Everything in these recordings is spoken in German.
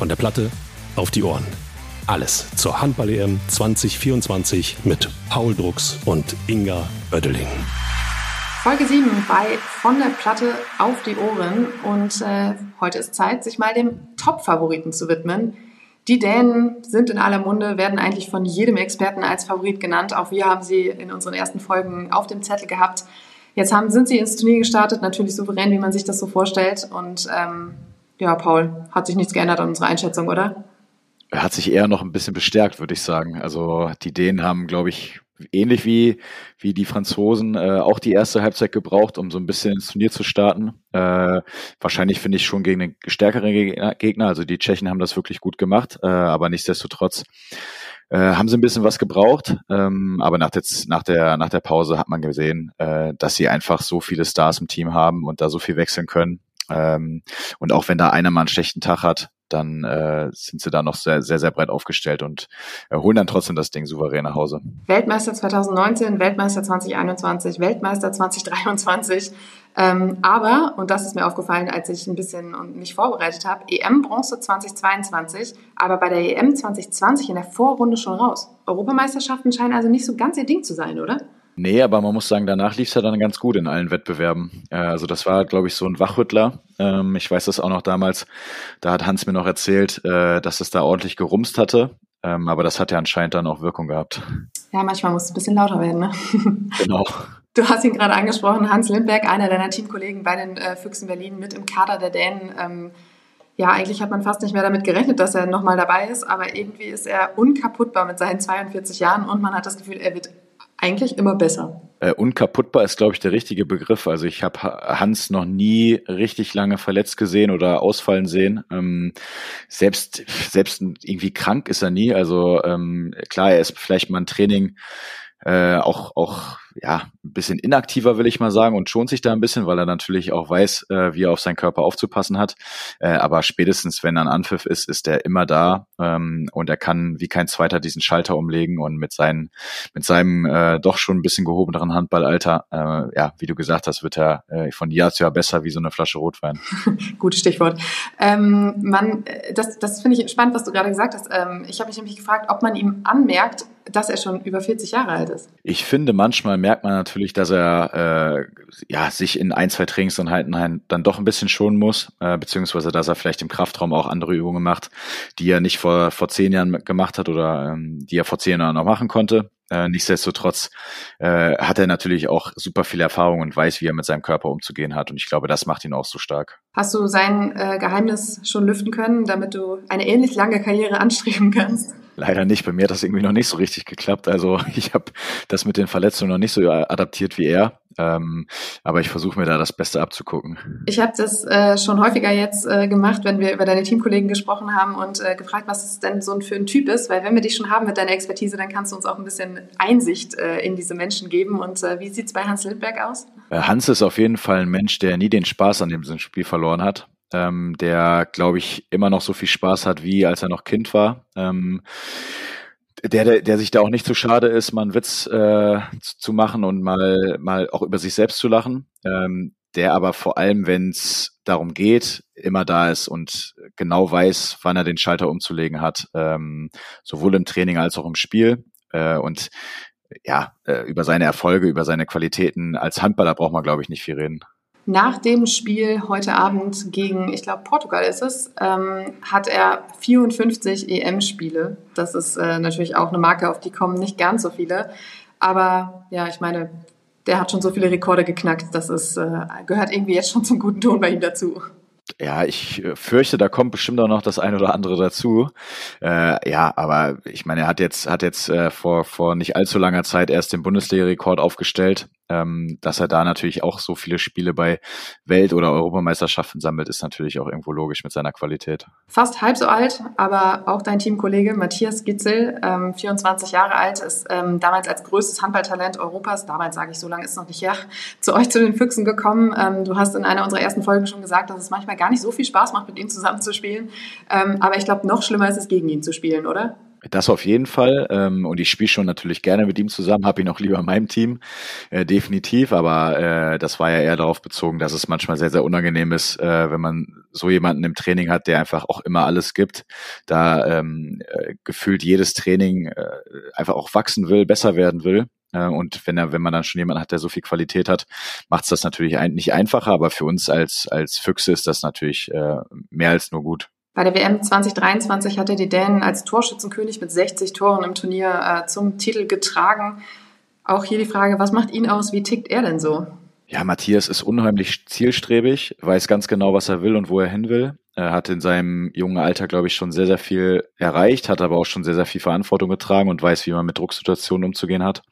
Von der Platte auf die Ohren. Alles zur Handball-EM 2024 mit Paul Drucks und Inga Oeddeling. Folge 7 bei Von der Platte auf die Ohren. Und äh, heute ist Zeit, sich mal dem Top-Favoriten zu widmen. Die Dänen sind in aller Munde, werden eigentlich von jedem Experten als Favorit genannt. Auch wir haben sie in unseren ersten Folgen auf dem Zettel gehabt. Jetzt haben, sind sie ins Turnier gestartet, natürlich souverän, wie man sich das so vorstellt. Und ähm, ja, Paul, hat sich nichts geändert an unserer Einschätzung, oder? Er hat sich eher noch ein bisschen bestärkt, würde ich sagen. Also die Dänen haben, glaube ich, ähnlich wie, wie die Franzosen äh, auch die erste Halbzeit gebraucht, um so ein bisschen ins Turnier zu starten. Äh, wahrscheinlich finde ich schon gegen einen stärkeren Gegner. Also die Tschechen haben das wirklich gut gemacht, äh, aber nichtsdestotrotz äh, haben sie ein bisschen was gebraucht. Ähm, aber nach der, nach, der, nach der Pause hat man gesehen, äh, dass sie einfach so viele Stars im Team haben und da so viel wechseln können, ähm, und auch wenn da einer mal einen schlechten Tag hat, dann äh, sind sie da noch sehr, sehr, sehr breit aufgestellt und holen dann trotzdem das Ding souverän nach Hause. Weltmeister 2019, Weltmeister 2021, Weltmeister 2023. Ähm, aber, und das ist mir aufgefallen, als ich ein bisschen mich vorbereitet habe, EM-Bronze 2022, aber bei der EM 2020 in der Vorrunde schon raus. Europameisterschaften scheinen also nicht so ganz ihr Ding zu sein, oder? Nee, aber man muss sagen, danach lief es ja dann ganz gut in allen Wettbewerben. Äh, also das war, glaube ich, so ein Wachrüttler. Ähm, ich weiß das auch noch damals. Da hat Hans mir noch erzählt, äh, dass es da ordentlich gerumst hatte. Ähm, aber das hat ja anscheinend dann auch Wirkung gehabt. Ja, manchmal muss es ein bisschen lauter werden, ne? Genau. Du hast ihn gerade angesprochen, Hans Lindberg, einer deiner Teamkollegen bei den äh, Füchsen Berlin mit im Kader der Dänen. Ähm, ja, eigentlich hat man fast nicht mehr damit gerechnet, dass er nochmal dabei ist, aber irgendwie ist er unkaputtbar mit seinen 42 Jahren und man hat das Gefühl, er wird eigentlich immer besser. Äh, unkaputtbar ist, glaube ich, der richtige Begriff. Also ich habe Hans noch nie richtig lange verletzt gesehen oder ausfallen sehen. Ähm, selbst, selbst irgendwie krank ist er nie. Also ähm, klar, er ist vielleicht mal ein Training äh, auch, auch ja, ein bisschen inaktiver, will ich mal sagen, und schont sich da ein bisschen, weil er natürlich auch weiß, äh, wie er auf seinen Körper aufzupassen hat. Äh, aber spätestens, wenn er ein Anpfiff ist, ist er immer da ähm, und er kann wie kein Zweiter diesen Schalter umlegen und mit, seinen, mit seinem äh, doch schon ein bisschen gehobeneren Handballalter, äh, ja, wie du gesagt hast, wird er äh, von Jahr zu Jahr besser wie so eine Flasche Rotwein. Gutes Stichwort. Ähm, man, das das finde ich spannend, was du gerade gesagt hast. Ähm, ich habe mich nämlich gefragt, ob man ihm anmerkt, dass er schon über 40 Jahre alt ist. Ich finde, manchmal merkt man natürlich, dass er äh, ja, sich in ein, zwei Trainingseinheiten dann doch ein bisschen schonen muss, äh, beziehungsweise dass er vielleicht im Kraftraum auch andere Übungen macht, die er nicht vor, vor zehn Jahren gemacht hat oder ähm, die er vor zehn Jahren noch machen konnte. Äh, nichtsdestotrotz äh, hat er natürlich auch super viel Erfahrung und weiß, wie er mit seinem Körper umzugehen hat. Und ich glaube, das macht ihn auch so stark. Hast du sein äh, Geheimnis schon lüften können, damit du eine ähnlich lange Karriere anstreben kannst? Leider nicht. Bei mir hat das irgendwie noch nicht so richtig geklappt. Also ich habe das mit den Verletzungen noch nicht so adaptiert wie er. Ähm, aber ich versuche mir da das Beste abzugucken. Ich habe das äh, schon häufiger jetzt äh, gemacht, wenn wir über deine Teamkollegen gesprochen haben und äh, gefragt, was es denn so für ein Typ ist. Weil wenn wir dich schon haben mit deiner Expertise, dann kannst du uns auch ein bisschen Einsicht äh, in diese Menschen geben. Und äh, wie sieht es bei Hans Lindberg aus? Äh, Hans ist auf jeden Fall ein Mensch, der nie den Spaß an dem Spiel verloren hat. Ähm, der, glaube ich, immer noch so viel Spaß hat, wie als er noch Kind war. Ähm, der, der, der sich da auch nicht zu schade ist, mal einen Witz äh, zu machen und mal, mal auch über sich selbst zu lachen. Ähm, der aber vor allem, wenn es darum geht, immer da ist und genau weiß, wann er den Schalter umzulegen hat, ähm, sowohl im Training als auch im Spiel. Äh, und ja, äh, über seine Erfolge, über seine Qualitäten als Handballer braucht man, glaube ich, nicht viel reden. Nach dem Spiel heute Abend gegen, ich glaube, Portugal ist es, ähm, hat er 54 EM-Spiele. Das ist äh, natürlich auch eine Marke, auf die kommen nicht ganz so viele. Aber ja, ich meine, der hat schon so viele Rekorde geknackt. Das ist, äh, gehört irgendwie jetzt schon zum guten Ton bei ihm dazu ja, ich äh, fürchte, da kommt bestimmt auch noch das ein oder andere dazu. Äh, ja, aber ich meine, er hat jetzt hat jetzt äh, vor vor nicht allzu langer Zeit erst den Bundesliga-Rekord aufgestellt. Ähm, dass er da natürlich auch so viele Spiele bei Welt- oder Europameisterschaften sammelt, ist natürlich auch irgendwo logisch mit seiner Qualität. Fast halb so alt, aber auch dein Teamkollege Matthias Gitzel, ähm, 24 Jahre alt, ist ähm, damals als größtes Handballtalent Europas, damals sage ich, so lange ist noch nicht her, zu euch zu den Füchsen gekommen. Ähm, du hast in einer unserer ersten Folgen schon gesagt, dass es manchmal gar nicht so viel Spaß macht, mit ihm zusammen zu spielen. Ähm, aber ich glaube, noch schlimmer ist es, gegen ihn zu spielen, oder? Das auf jeden Fall. Ähm, und ich spiele schon natürlich gerne mit ihm zusammen, habe ihn auch lieber in meinem Team, äh, definitiv. Aber äh, das war ja eher darauf bezogen, dass es manchmal sehr, sehr unangenehm ist, äh, wenn man so jemanden im Training hat, der einfach auch immer alles gibt, da ähm, äh, gefühlt jedes Training äh, einfach auch wachsen will, besser werden will. Äh, und wenn er, wenn man dann schon jemanden hat, der so viel Qualität hat, macht es das natürlich ein, nicht einfacher, aber für uns als, als Füchse ist das natürlich äh, mehr als nur gut. Bei der WM 2023 hat er die Dänen als Torschützenkönig mit 60 Toren im Turnier äh, zum Titel getragen. Auch hier die Frage, was macht ihn aus? Wie tickt er denn so? Ja, Matthias ist unheimlich zielstrebig, weiß ganz genau, was er will und wo er hin will. Er hat in seinem jungen Alter, glaube ich, schon sehr, sehr viel erreicht, hat aber auch schon sehr, sehr viel Verantwortung getragen und weiß, wie man mit Drucksituationen umzugehen hat.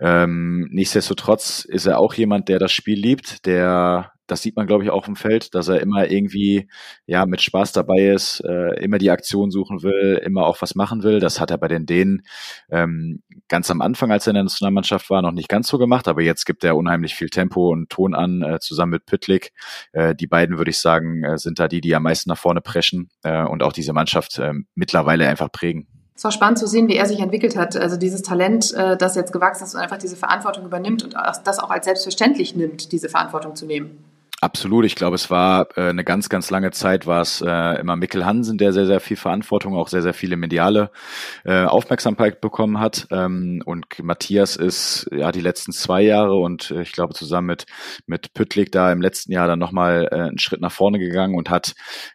Ähm, nichtsdestotrotz ist er auch jemand, der das Spiel liebt, der das sieht man, glaube ich, auch im Feld, dass er immer irgendwie ja mit Spaß dabei ist, äh, immer die Aktion suchen will, immer auch was machen will. Das hat er bei den Dänen ähm, ganz am Anfang, als er in der Nationalmannschaft war, noch nicht ganz so gemacht, aber jetzt gibt er unheimlich viel Tempo und Ton an, äh, zusammen mit Püttlik. Äh, die beiden, würde ich sagen, äh, sind da die, die am meisten nach vorne preschen äh, und auch diese Mannschaft äh, mittlerweile einfach prägen. Es war spannend zu sehen, wie er sich entwickelt hat. Also dieses Talent, äh, das jetzt gewachsen ist und einfach diese Verantwortung übernimmt und das auch als selbstverständlich nimmt, diese Verantwortung zu nehmen. Absolut. Ich glaube, es war äh, eine ganz, ganz lange Zeit war es äh, immer Mikkel Hansen, der sehr, sehr viel Verantwortung, auch sehr, sehr viele mediale äh, Aufmerksamkeit bekommen hat. Ähm, und Matthias ist ja die letzten zwei Jahre und äh, ich glaube zusammen mit mit Püttlik da im letzten Jahr dann nochmal äh, einen Schritt nach vorne gegangen und hat,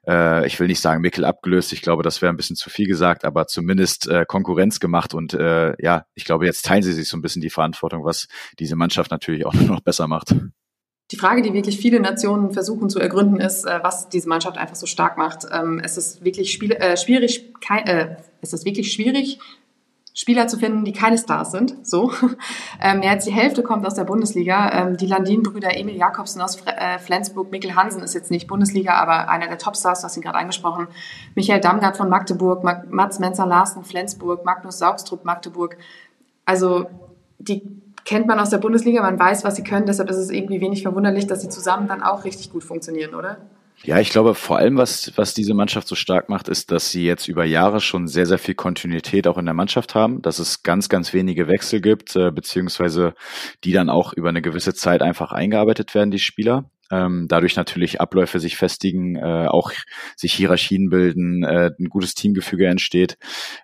äh, ich will nicht sagen Mikkel abgelöst. Ich glaube, das wäre ein bisschen zu viel gesagt, aber zumindest äh, Konkurrenz gemacht und äh, ja, ich glaube, jetzt teilen sie sich so ein bisschen die Verantwortung, was diese Mannschaft natürlich auch noch besser macht. Die Frage, die wirklich viele Nationen versuchen zu ergründen, ist, äh, was diese Mannschaft einfach so stark macht. Ähm, es ist wirklich spiel, äh, schwierig, äh, es ist wirklich schwierig, Spieler zu finden, die keine Stars sind. So. Ähm, mehr als die Hälfte kommt aus der Bundesliga. Ähm, die Landin-Brüder Emil Jakobsen aus äh, Flensburg, Mikkel Hansen ist jetzt nicht Bundesliga, aber einer der Topstars, du hast ihn gerade angesprochen. Michael Damgard von Magdeburg, Mats Menzer-Larsen, Flensburg, Magnus Saugstrup, Magdeburg. Also die kennt man aus der Bundesliga, man weiß, was sie können, deshalb ist es irgendwie wenig verwunderlich, dass sie zusammen dann auch richtig gut funktionieren, oder? Ja, ich glaube, vor allem, was, was diese Mannschaft so stark macht, ist, dass sie jetzt über Jahre schon sehr, sehr viel Kontinuität auch in der Mannschaft haben, dass es ganz, ganz wenige Wechsel gibt, äh, beziehungsweise die dann auch über eine gewisse Zeit einfach eingearbeitet werden, die Spieler ähm, dadurch natürlich Abläufe sich festigen, äh, auch sich Hierarchien bilden, äh, ein gutes Teamgefüge entsteht.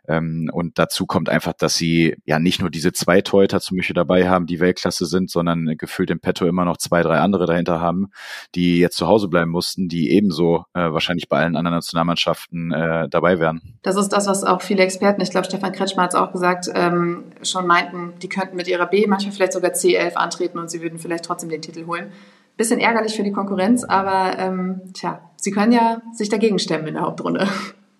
Ähm, und dazu kommt einfach, dass sie ja nicht nur diese zwei Teuter zum Beispiel dabei haben, die Weltklasse sind, sondern gefühlt im Petto immer noch zwei, drei andere dahinter haben, die jetzt zu Hause bleiben mussten, die ebenso äh, wahrscheinlich bei allen anderen Nationalmannschaften äh, dabei wären. Das ist das, was auch viele Experten, ich glaube Stefan Kretschmer hat es auch gesagt, ähm, schon meinten, die könnten mit ihrer B, manchmal vielleicht sogar C11 antreten und sie würden vielleicht trotzdem den Titel holen. Bisschen ärgerlich für die Konkurrenz, aber ähm, tja, sie können ja sich dagegen stemmen in der Hauptrunde.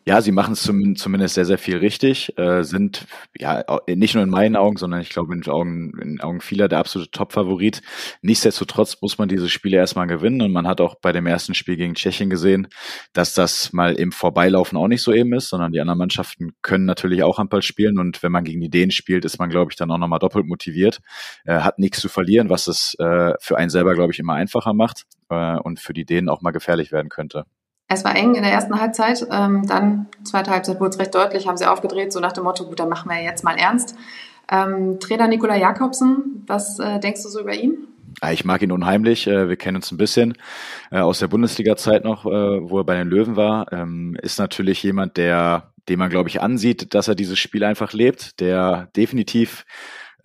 Ja, sie machen es zum, zumindest sehr, sehr viel richtig, äh, sind ja nicht nur in meinen Augen, sondern ich glaube in Augen, in Augen vieler der absolute Top-Favorit. Nichtsdestotrotz muss man diese Spiele erstmal gewinnen und man hat auch bei dem ersten Spiel gegen Tschechien gesehen, dass das mal im Vorbeilaufen auch nicht so eben ist, sondern die anderen Mannschaften können natürlich auch Handball spielen und wenn man gegen die Dänen spielt, ist man, glaube ich, dann auch nochmal doppelt motiviert, äh, hat nichts zu verlieren, was es äh, für einen selber, glaube ich, immer einfacher macht äh, und für die Dänen auch mal gefährlich werden könnte. Es war eng in der ersten Halbzeit, ähm, dann zweite Halbzeit wurde es recht deutlich, haben sie aufgedreht, so nach dem Motto, gut, dann machen wir jetzt mal ernst. Ähm, Trainer Nikola Jakobsen, was äh, denkst du so über ihn? Ich mag ihn unheimlich. Äh, wir kennen uns ein bisschen äh, aus der Bundesliga-Zeit noch, äh, wo er bei den Löwen war. Ähm, ist natürlich jemand, der, dem man, glaube ich, ansieht, dass er dieses Spiel einfach lebt, der definitiv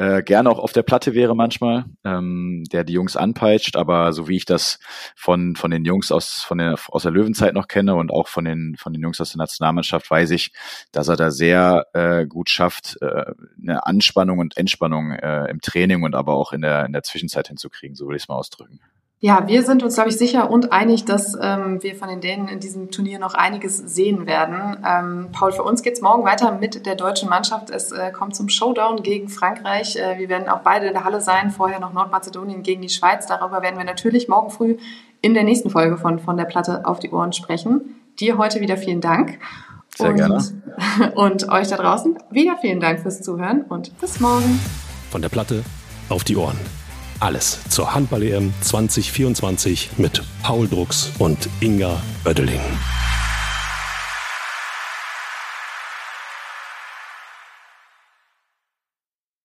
äh, gerne auch auf der Platte wäre manchmal, ähm, der die Jungs anpeitscht, aber so wie ich das von, von den Jungs aus, von der, aus der Löwenzeit noch kenne und auch von den, von den Jungs aus der Nationalmannschaft weiß ich, dass er da sehr äh, gut schafft, äh, eine Anspannung und Entspannung äh, im Training und aber auch in der, in der Zwischenzeit hinzukriegen, so will ich es mal ausdrücken. Ja, wir sind uns, glaube ich, sicher und einig, dass ähm, wir von den Dänen in diesem Turnier noch einiges sehen werden. Ähm, Paul, für uns geht's morgen weiter mit der deutschen Mannschaft. Es äh, kommt zum Showdown gegen Frankreich. Äh, wir werden auch beide in der Halle sein. Vorher noch Nordmazedonien gegen die Schweiz. Darüber werden wir natürlich morgen früh in der nächsten Folge von Von der Platte auf die Ohren sprechen. Dir heute wieder vielen Dank. Sehr und, gerne. Und euch da draußen wieder vielen Dank fürs Zuhören und bis morgen. Von der Platte auf die Ohren. Alles zur Handball-EM 2024 mit Paul Drucks und Inga Oeddeling.